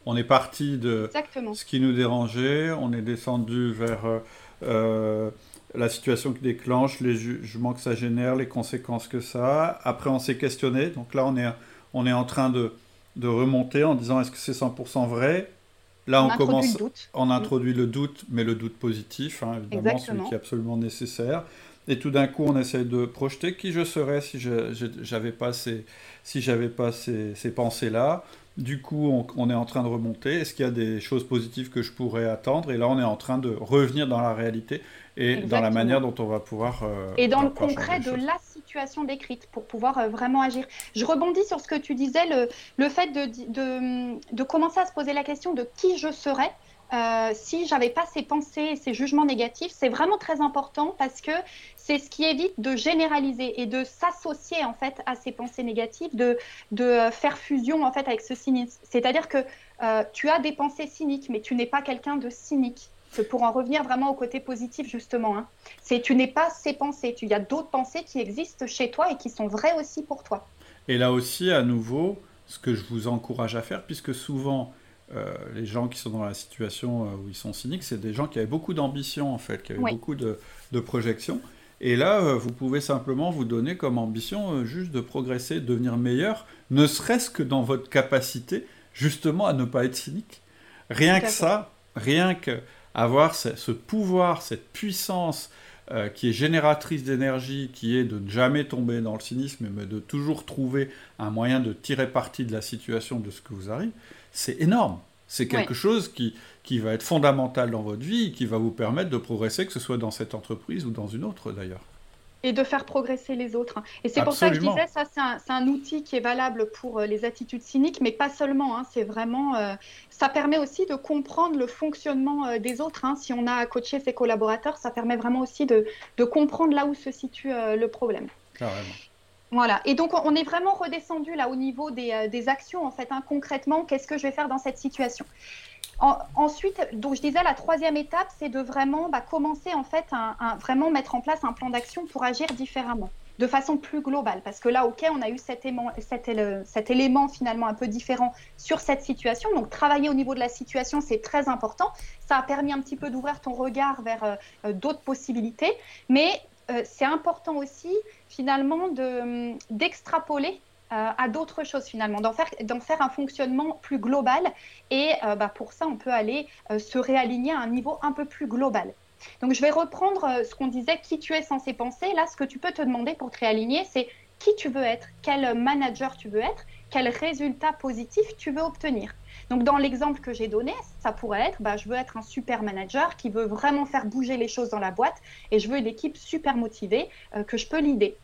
On est parti de ce qui nous dérangeait, on est descendu vers euh, euh, la situation qui déclenche, les jugements que ça génère, les conséquences que ça a. Après, on s'est questionné. Donc là, on est, on est en train de, de remonter en disant est-ce que c'est 100% vrai? Là, on, commence, on mm. introduit le doute, mais le doute positif, hein, évidemment, celui qui est absolument nécessaire. Et tout d'un coup, on essaie de projeter qui je serais si je n'avais pas ces, si j'avais pas ces, ces pensées-là. Du coup, on, est en train de remonter. Est-ce qu'il y a des choses positives que je pourrais attendre? Et là, on est en train de revenir dans la réalité et dans la manière dont on va pouvoir... Euh, et dans le concret de la situation décrite pour pouvoir euh, vraiment agir. Je rebondis sur ce que tu disais, le, le fait de, de, de, commencer à se poser la question de qui je serais. Euh, si j'avais pas ces pensées, ces jugements négatifs, c'est vraiment très important parce que c'est ce qui évite de généraliser et de s'associer en fait à ces pensées négatives, de, de faire fusion en fait avec ce cynisme. C'est-à-dire que tu as des pensées cyniques, mais tu n'es pas quelqu'un de cynique pour en revenir vraiment au côté positif justement. Hein. C'est tu n'es pas ces pensées, il y a d'autres pensées qui existent chez toi et qui sont vraies aussi pour toi. Et là aussi, à nouveau, ce que je vous encourage à faire, puisque souvent euh, les gens qui sont dans la situation euh, où ils sont cyniques, c'est des gens qui avaient beaucoup d'ambition en fait, qui avaient beaucoup de, de projections. Et là, euh, vous pouvez simplement vous donner comme ambition juste de progresser, de devenir meilleur, ne serait-ce que dans votre capacité justement à ne pas être cynique. Rien que ça, rien que avoir ce, pouvoir, cette puissance euh, qui est génératrice d'énergie, qui est de ne jamais tomber dans le cynisme, mais de toujours trouver un moyen de tirer parti de la situation, de ce que vous arrive, c'est énorme. C'est quelque chose qui, qui va être fondamental dans votre vie, qui va vous permettre de progresser, que ce soit dans cette entreprise ou dans une autre d'ailleurs et de faire progresser les autres. Et c'est pour ça que je disais, ça c'est un, outil qui est valable pour euh, les attitudes cyniques, mais pas seulement. Hein, c'est vraiment, euh, ça permet aussi de comprendre le fonctionnement euh, des autres. Hein. Si on a à coacher ses collaborateurs, ça permet vraiment aussi de, de comprendre là où se situe le problème. Carrément. Voilà. Et donc, on est vraiment redescendu là au niveau des, des actions. En fait, hein. concrètement, qu'est-ce que je vais faire dans cette situation? Ensuite, donc je disais, la troisième étape, c'est de vraiment bah, commencer en fait, à vraiment mettre en place un plan d'action pour agir différemment, de façon plus globale. Parce que là, ok, on a eu cet élément, cet, élément finalement un peu différent sur cette situation. Donc travailler au niveau de la situation, c'est très important. Ça a permis un petit peu d'ouvrir ton regard vers euh, euh, d'autres possibilités, mais euh, c'est important aussi finalement d'extrapoler euh, à d'autres choses finalement, d'en faire, faire un fonctionnement plus global. Et euh, bah, pour ça, on peut aller se réaligner à un niveau un peu plus global. Donc je vais reprendre ce qu'on disait, qui tu es censé penser. Là, ce que tu peux te demander pour te réaligner, c'est qui tu veux être, quel manager tu veux être, quel résultat positif tu veux obtenir. Donc dans l'exemple que j'ai donné, ça pourrait être, bah, je veux être un super manager qui veut vraiment faire bouger les choses dans la boîte et je veux une équipe super motivée que je peux l'idée.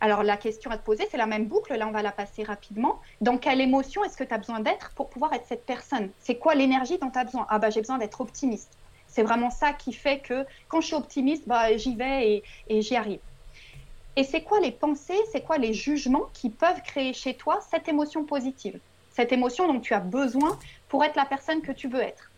Alors la question à te poser, c'est la même boucle, là on va la passer rapidement. Dans quelle émotion est-ce que tu as besoin d'être pour pouvoir être cette personne? C'est quoi l'énergie dont tu as besoin? Ah bah j'ai besoin d'être optimiste. C'est vraiment ça qui fait que quand je suis optimiste, bah, j'y vais et, j'y arrive. Et c'est quoi les pensées, c'est quoi les jugements qui peuvent créer chez toi cette émotion positive? Cette émotion dont tu as besoin pour être la personne que tu veux être.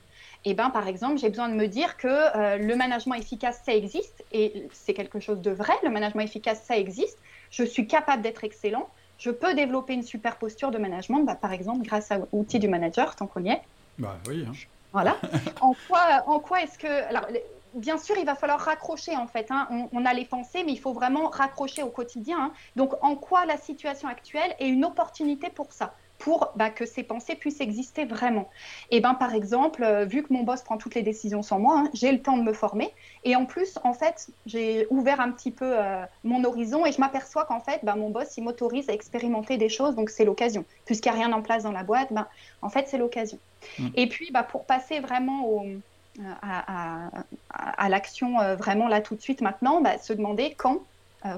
Eh ben, par exemple, j'ai besoin de me dire que euh, le management efficace, ça existe, et c'est quelque chose de vrai, le management efficace, ça existe, je suis capable d'être excellent, je peux développer une super posture de management, bah, par exemple grâce à l'outil du manager, tant qu'on y est. Bah oui. Hein. Voilà. en quoi, en quoi est-ce que. Alors, bien sûr, il va falloir raccrocher en fait. Hein. On, a les pensées, mais il faut vraiment raccrocher au quotidien. Hein. Donc, en quoi la situation actuelle est une opportunité pour ça? Pour bah, que ces pensées puissent exister vraiment. Et ben par exemple, euh, vu que mon boss prend toutes les décisions sans moi, hein, j'ai le temps de me former. Et en plus, en fait, j'ai ouvert un petit peu euh, mon horizon et je m'aperçois qu'en fait, ben, mon boss, il m'autorise à expérimenter des choses, donc c'est l'occasion. Puisqu'il n'y a rien en place dans la boîte, ben, en fait, c'est l'occasion. Mmh. Et puis, bah, pour passer vraiment au, euh, à, à, l'action vraiment là tout de suite maintenant, bah, se demander quand,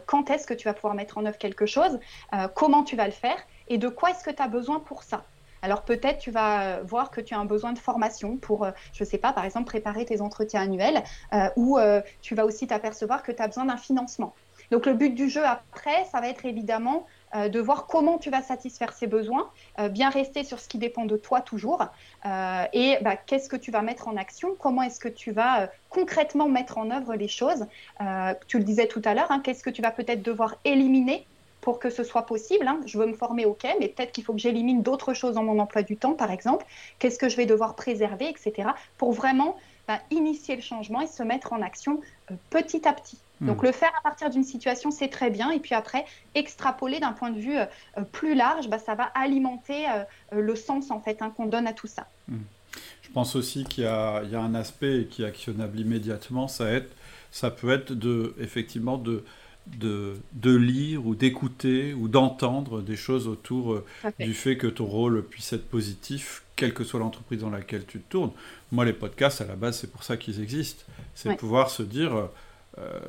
quand est-ce que tu vas pouvoir mettre en œuvre quelque chose, comment tu vas le faire et de quoi est-ce que tu as besoin pour ça? Alors peut-être tu vas euh, voir que tu as un besoin de formation pour, euh, je ne sais pas, par exemple préparer tes entretiens annuels, euh, ou tu vas aussi t'apercevoir que tu as besoin d'un financement. Donc le but du jeu après, ça va être évidemment de voir comment tu vas satisfaire ces besoins, bien rester sur ce qui dépend de toi toujours, et bah, qu'est-ce que tu vas mettre en action, comment est-ce que tu vas concrètement mettre en œuvre les choses? tu le disais tout à l'heure, hein, qu'est-ce que tu vas peut-être devoir éliminer pour que ce soit possible. Hein. Je veux me former, ok, mais peut-être qu'il faut que j'élimine d'autres choses dans mon emploi du temps, par exemple. Qu'est-ce que je vais devoir préserver, etc. Pour vraiment bah, initier le changement et se mettre en action euh, petit à petit. Hmm. Donc le faire à partir d'une situation, c'est très bien. Et puis après, extrapoler d'un point de vue euh, euh, plus large, bah, ça va alimenter le sens en fait hein, qu'on donne à tout ça. Hmm. Je pense aussi qu'il y, a un aspect qui est actionnable immédiatement. Ça, ça peut être de, effectivement de de, de, lire ou d'écouter ou d'entendre des choses autour euh, du fait que ton rôle puisse être positif, quelle que soit l'entreprise dans laquelle tu te tournes. Moi, les podcasts, à la base, c'est pour ça qu'ils existent. C'est pouvoir se dire, euh, euh,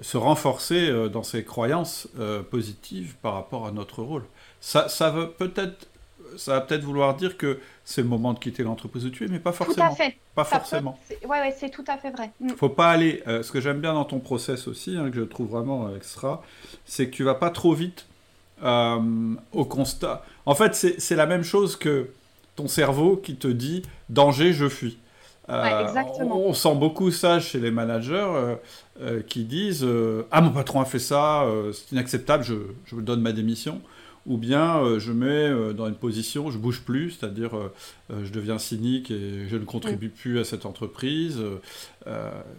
se renforcer dans ses croyances positives par rapport à notre rôle. Ça, ça veut peut-être ça va peut-être vouloir dire que c'est le moment de quitter l'entreprise où tu es, mais pas forcément. Tout à fait. Pas forcément. Oui, ouais, c'est tout à fait vrai. Mm. Faut pas aller. Euh, ce que j'aime bien dans ton process aussi, hein, que je trouve vraiment extra, c'est que tu vas pas trop vite euh, au constat. En fait, c'est la même chose que ton cerveau qui te dit danger, je fuis. Euh, exactement. On, sent beaucoup ça chez les managers qui disent Ah, mon patron a fait ça, c'est inacceptable, je, je donne ma démission ou bien euh, je mets euh, dans une position, je bouge plus, c'est-à-dire euh, je deviens cynique et je ne contribue plus à cette entreprise.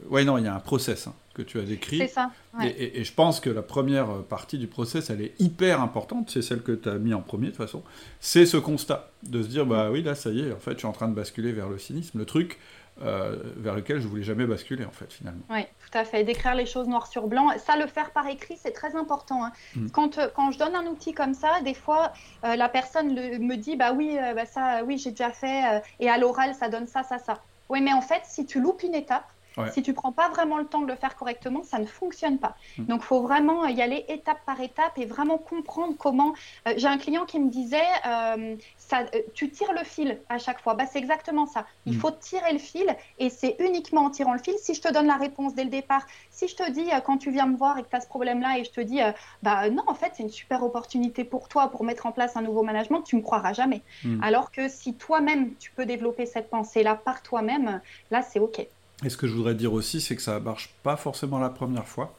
oui, non, il y a un process hein, que tu as décrit. C'est ça. Et, je pense que la première partie du process, elle est hyper importante, c'est celle que tu as mis en premier de toute façon, c'est ce constat, de se dire, bah oui, là, ça y est, en fait, je suis en train de basculer vers le cynisme. Le truc, euh, vers lequel je voulais jamais basculer en fait finalement. Oui, tout à fait. D'écrire les choses noir sur blanc, ça le faire par écrit, c'est très important. Hein. Mm. Quand, euh, quand je donne un outil comme ça, des fois euh, la personne me dit bah oui, bah ça, oui j'ai déjà fait et à l'oral ça donne ça, ça, ça. Oui, mais en fait si tu loupes une étape, si tu prends pas vraiment le temps de le faire correctement, ça ne fonctionne pas. Mm. Donc, il faut vraiment y aller étape par étape et vraiment comprendre comment. Euh, j'ai un client qui me disait, euh, ça, euh, tu tires le fil à chaque fois. Bah, c'est exactement ça. Il mm. faut tirer le fil et c'est uniquement en tirant le fil. Si je te donne la réponse dès le départ, si je te dis quand tu viens me voir et que tu as ce problème-là et je te dis, bah non, en fait, c'est une super opportunité pour toi pour mettre en place un nouveau management, tu me croiras jamais. Mm. Alors que si toi-même tu peux développer cette pensée-là par toi-même, là, c'est OK. Et ce que je voudrais dire aussi, c'est que ça ne marche pas forcément la première fois.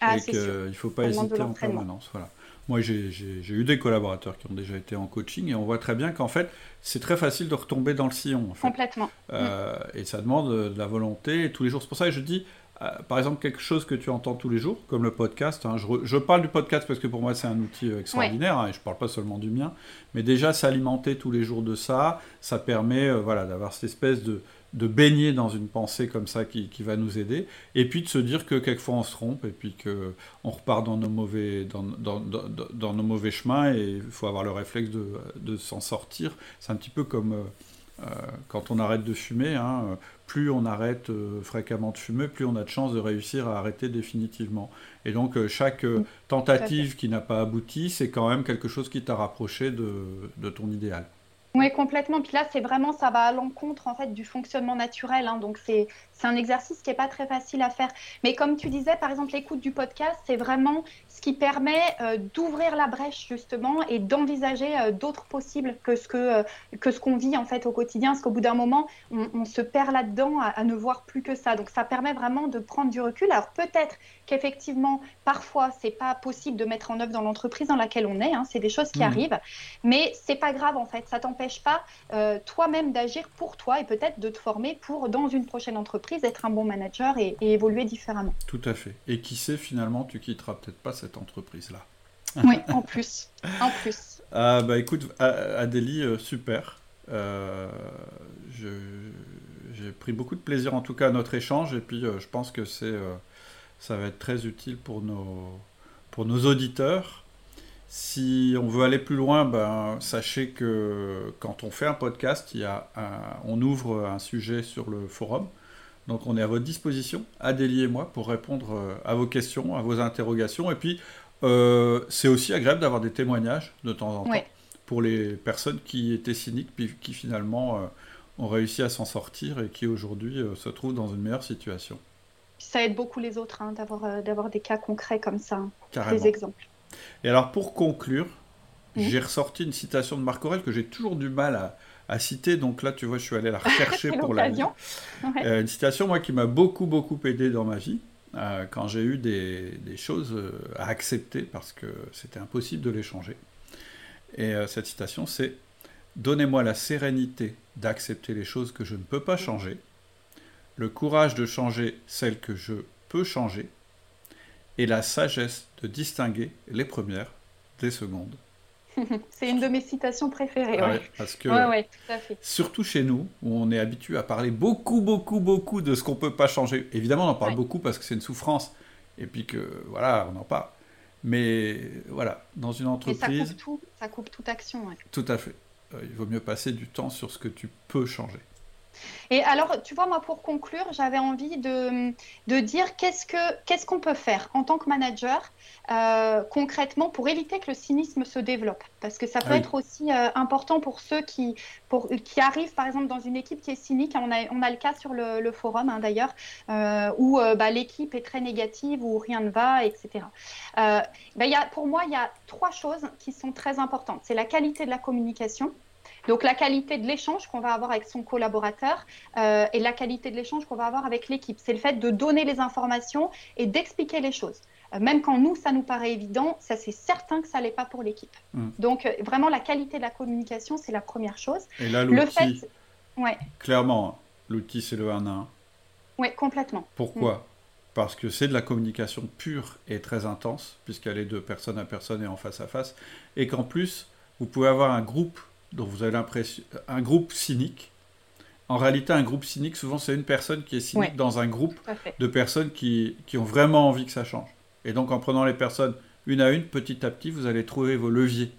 Ah, et qu'il ne faut pas hésiter en permanence. Voilà. Moi, j'ai eu des collaborateurs qui ont déjà été en coaching et on voit très bien qu'en fait, c'est très facile de retomber dans le sillon. Complètement. Euh, et ça demande de la volonté tous les jours. C'est pour ça que je dis, euh, par exemple, quelque chose que tu entends tous les jours, comme le podcast. Hein. je, parle du podcast parce que pour moi, c'est un outil euh, extraordinaire hein, et je ne parle pas seulement du mien. Mais déjà, s'alimenter tous les jours de ça, ça permet voilà, d'avoir cette espèce de, de baigner dans une pensée comme ça qui, va nous aider, et puis de se dire que quelquefois on se trompe, et puis qu'on repart dans nos mauvais, dans, dans, nos mauvais chemins, et il faut avoir le réflexe de, s'en sortir. C'est un petit peu comme euh, euh, quand on arrête de fumer, hein, plus on arrête euh, fréquemment de fumer, plus on a de chances de réussir à arrêter définitivement. Et donc chaque tentative qui n'a pas abouti, c'est quand même quelque chose qui t'a rapproché de ton idéal. Oui, complètement. Puis là, c'est vraiment, ça va à l'encontre en fait du fonctionnement naturel. Hein. donc c'est c'est un exercice qui n'est pas très facile à faire. Mais comme tu disais, par exemple, l'écoute du podcast, c'est vraiment ce qui permet euh, d'ouvrir la brèche justement et d'envisager euh, d'autres possibles que ce que, euh, que ce qu'on vit en fait au quotidien. Parce qu'au bout d'un moment, on, se perd là-dedans à, ne voir plus que ça. Donc ça permet vraiment de prendre du recul. Alors peut-être qu'effectivement, parfois, c'est pas possible de mettre en œuvre dans l'entreprise dans laquelle on est. Hein. c'est des choses qui mmh. arrivent, mais c'est pas grave en fait. Ça t'empêche t'empêche pas toi-même d'agir pour toi et peut-être de te former pour, dans une prochaine entreprise, être un bon manager et, et évoluer différemment. Tout à fait. Et qui sait, finalement, tu quitteras peut-être pas cette entreprise-là. Oui, en plus. En plus. Ah, bah écoute, Adélie, super. j'ai pris beaucoup de plaisir en tout cas à notre échange et puis je pense que c'est ça va être très utile pour nos, pour nos auditeurs. Si on veut aller plus loin, ben, sachez que quand on fait un podcast, il y a on ouvre un sujet sur le forum. Donc on est à votre disposition, Adélie et moi, pour répondre euh, à vos questions, à vos interrogations. Et puis, euh, c'est aussi agréable d'avoir des témoignages de temps en temps pour les personnes qui étaient cyniques, puis qui finalement euh, ont réussi à s'en sortir et qui aujourd'hui se trouvent dans une meilleure situation. Ça aide beaucoup les autres hein, d'avoir, des cas concrets comme ça, hein, des exemples. Et alors pour conclure, j'ai ressorti une citation de Marc Aurel que j'ai toujours du mal à, à, citer, donc là tu vois je suis allé la rechercher pour la euh, une citation moi qui m'a beaucoup beaucoup aidé dans ma vie. Euh, quand j'ai eu des, des, choses à accepter parce que c'était impossible de les changer. Et cette citation, c'est Donnez-moi la sérénité d'accepter les choses que je ne peux pas changer le courage de changer celles que je peux changer, et la sagesse de distinguer les premières des secondes. C'est une de mes citations préférées. Ah parce que, surtout chez nous, où on est habitué à parler beaucoup, beaucoup, beaucoup de ce qu'on ne peut pas changer. Évidemment, on en parle beaucoup parce que c'est une souffrance, et puis que, voilà, on en parle. Mais voilà, dans une entreprise... ça coupe, tout, ça coupe toute action. Tout à fait. Euh, il vaut mieux passer du temps sur ce que tu peux changer. Et alors, tu vois, moi, pour conclure, j'avais envie de, de dire qu'est-ce qu'on ce qu'on peut faire en tant que manager euh, concrètement pour éviter que le cynisme se développe. Parce que ça peut être aussi euh, important pour ceux qui, pour, qui arrivent, par exemple, dans une équipe qui est cynique. On a, on a le cas sur le, forum, hein, d'ailleurs, euh, où bah, l'équipe est très négative, où rien ne va, etc. Bah, y a, pour moi, il y a trois choses qui sont très importantes. C'est la qualité de la communication. Donc la qualité de l'échange qu'on va avoir avec son collaborateur euh, et la qualité de l'échange qu'on va avoir avec l'équipe. C'est le fait de donner les informations et d'expliquer les choses. Euh, même quand nous, ça nous paraît évident, ça c'est certain que ça l'est pas pour l'équipe. Mm. Donc euh, vraiment la qualité de la communication, c'est la première chose. Et là, l'outil, ouais. clairement, l'outil c'est le 1 à 1. Oui, complètement. Pourquoi mm. parce que c'est de la communication pure et très intense, puisqu'elle est de personne à personne et en face à face, et qu'en plus, vous pouvez avoir un groupe donc vous avez l'impression. Un groupe cynique. En réalité, un groupe cynique, souvent, c'est une personne qui est cynique dans un groupe de personnes qui, qui, ont vraiment envie que ça change. Et donc, en prenant les personnes une à une, petit à petit, vous allez trouver vos leviers.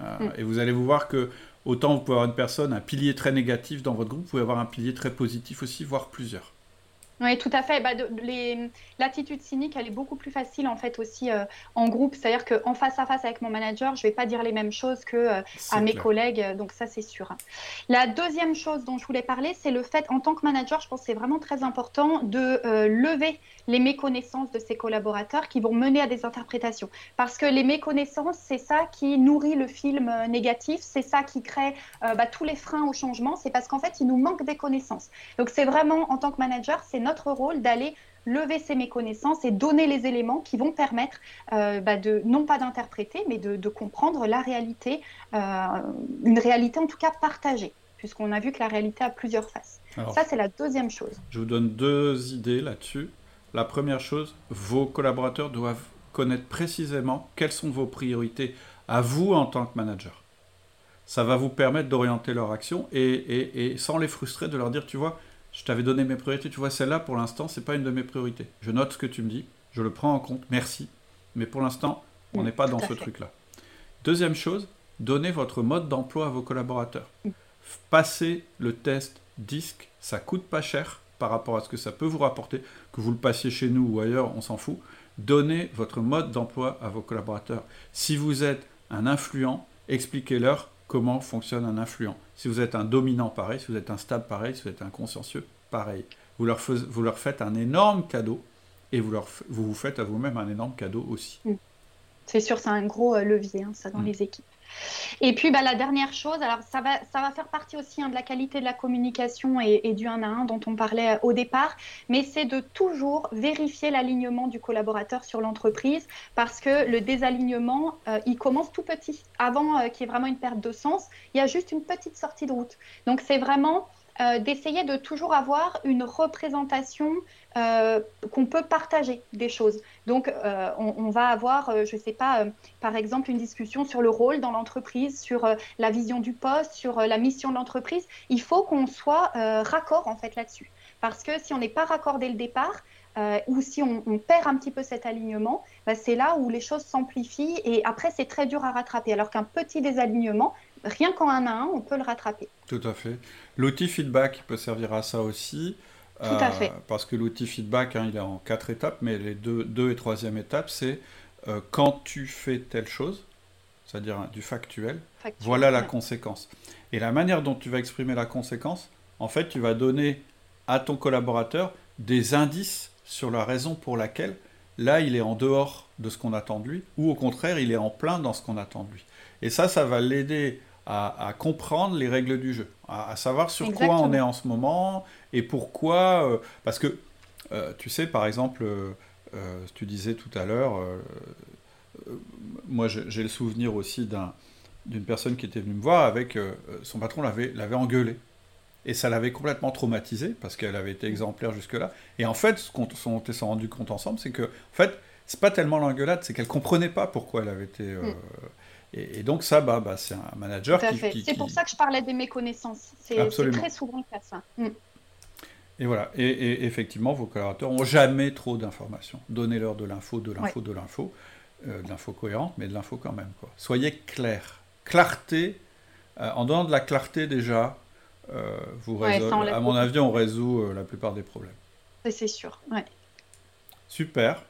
Euh, mm. Et vous allez vous voir que autant vous pouvez avoir une personne, un pilier très négatif dans votre groupe, vous pouvez avoir un pilier très positif aussi, voire plusieurs. Oui, tout à fait. Bah, l'attitude cynique, elle est beaucoup plus facile en fait aussi euh, en groupe. C'est-à-dire qu'en face à face avec mon manager, je ne vais pas dire les mêmes choses que euh, à mes collègues. Donc ça, c'est sûr. La deuxième chose dont je voulais parler, c'est le fait, en tant que manager, je pense que c'est vraiment très important de euh, lever les méconnaissances de ses collaborateurs qui vont mener à des interprétations. Parce que les méconnaissances, c'est ça qui nourrit le film négatif, c'est ça qui crée bah, tous les freins au changement. C'est parce qu'en fait, il nous manque des connaissances. Donc c'est vraiment, en tant que manager, c'est notre rôle d'aller lever ces méconnaissances et donner les éléments qui vont permettre euh, bah, de non pas d'interpréter, mais de, comprendre la réalité, euh, une réalité en tout cas partagée, puisqu'on a vu que la réalité a plusieurs faces. Ça, c'est la deuxième chose. Je vous donne deux idées là-dessus. La première chose, vos collaborateurs doivent connaître précisément quelles sont vos priorités à vous en tant que manager. Ça va vous permettre d'orienter leur action et, et sans les frustrer, de leur dire, tu vois, je t'avais donné mes priorités, tu vois, celle-là, pour l'instant, c'est pas une de mes priorités. Je note ce que tu me dis, je le prends en compte, merci, mais pour l'instant, on n'est pas dans ce truc-là. Deuxième chose, donnez votre mode d'emploi à vos collaborateurs. Passez le test disque, ça coûte pas cher par rapport à ce que ça peut vous rapporter, que vous le passiez chez nous ou ailleurs, on s'en fout. Donnez votre mode d'emploi à vos collaborateurs. Si vous êtes un influent, expliquez-leur comment fonctionne un influent. Si vous êtes un dominant, pareil. Si vous êtes un stable, pareil. Si vous êtes un consciencieux, pareil. Vous leur, vous leur faites un énorme cadeau et vous, leur, vous vous faites à vous-même un énorme cadeau aussi. Mm. C'est sûr, c'est un gros euh, levier, hein, ça, dans mm. les équipes. Et puis bah, la dernière chose, alors ça va, ça va faire partie aussi hein, de la qualité de la communication et, du 1 à 1 dont on parlait euh, au départ, mais c'est de toujours vérifier l'alignement du collaborateur sur l'entreprise parce que le désalignement, euh, il commence tout petit. Avant euh, qu'il y ait vraiment une perte de sens, il y a juste une petite sortie de route. Donc c'est vraiment euh, d'essayer de toujours avoir une représentation euh, qu'on peut partager des choses. Donc, euh, on, va avoir, je ne sais pas, par exemple, une discussion sur le rôle dans l'entreprise, sur la vision du poste, sur la mission de l'entreprise. Il faut qu'on soit raccord en fait là-dessus. Parce que si on n'est pas raccord dès le départ, ou si on, perd un petit peu cet alignement, bah, c'est là où les choses s'amplifient et après c'est très dur à rattraper. Alors qu'un petit désalignement, rien qu'en un à un, on peut le rattraper. Tout à fait. L'outil feedback peut servir à ça aussi. Tout à euh, fait. Parce que l'outil feedback, hein, il est en quatre étapes, mais les deux, deux et troisième étape, c'est euh, quand tu fais telle chose, c'est-à-dire du factuel, voilà la conséquence. Et la manière dont tu vas exprimer la conséquence, en fait, tu vas donner à ton collaborateur des indices sur la raison pour laquelle là, il est en dehors de ce qu'on attend de lui, ou au contraire, il est en plein dans ce qu'on attend de lui. Et ça, ça va l'aider à, comprendre les règles du jeu, à, savoir sur quoi on est en ce moment et pourquoi. Euh, parce que, euh, tu sais, par exemple, euh, tu disais tout à l'heure, moi j'ai le souvenir aussi d'une personne qui était venue me voir avec son patron l'avait engueulé. Et ça l'avait complètement traumatisé parce qu'elle avait été exemplaire jusque-là. Et en fait, ce qu'on s'est rendu compte ensemble, c'est que, en fait, c'est pas tellement l'engueulade, c'est qu'elle comprenait pas pourquoi elle avait été. Mm. Et, donc ça, bah, bah, c'est un manager qui, C'est pour ça que je parlais des méconnaissances. C'est très souvent le cas, ça. Mm. Et voilà. Et, effectivement, vos collaborateurs n'ont jamais trop d'informations. Donnez-leur de l'info, de l'info, de l'info. Euh, de l'info cohérente, mais de l'info quand même. Quoi. Soyez clair. Clarté. Euh, en donnant de la clarté déjà, euh, vous à mon avis, on résout la plupart des problèmes. C'est sûr. Ouais. Super.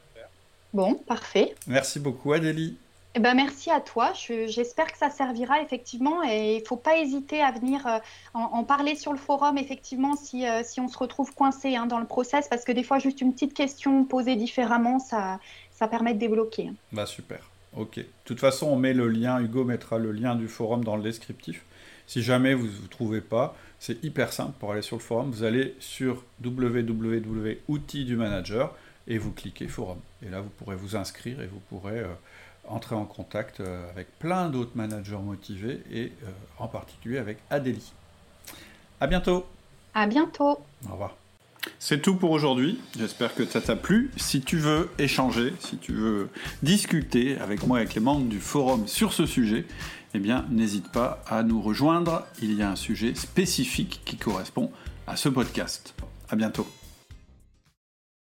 Bon, parfait. Merci beaucoup, Adélie. Eh ben, merci à toi. J'espère que ça servira effectivement et il ne faut pas hésiter à venir euh, en, parler sur le forum effectivement si, euh, si on se retrouve coincé hein, dans le process parce que des fois juste une petite question posée différemment ça, ça permet de débloquer. Bah super. Ok. De toute façon on met le lien, Hugo mettra le lien du forum dans le descriptif. Si jamais vous ne trouvez pas, c'est hyper simple pour aller sur le forum. Vous allez sur www.outils du manager et vous cliquez forum. Et là vous pourrez vous inscrire et vous pourrez... Euh, entrer en contact euh, avec plein d'autres managers motivés et euh, en particulier avec Adélie. À bientôt. À bientôt. Au revoir. C'est tout pour aujourd'hui. J'espère que ça t'a plu. Si tu veux échanger, si tu veux discuter avec moi et avec les membres du forum sur ce sujet, eh bien, n'hésite pas à nous rejoindre. Il y a un sujet spécifique qui correspond à ce podcast. À bientôt.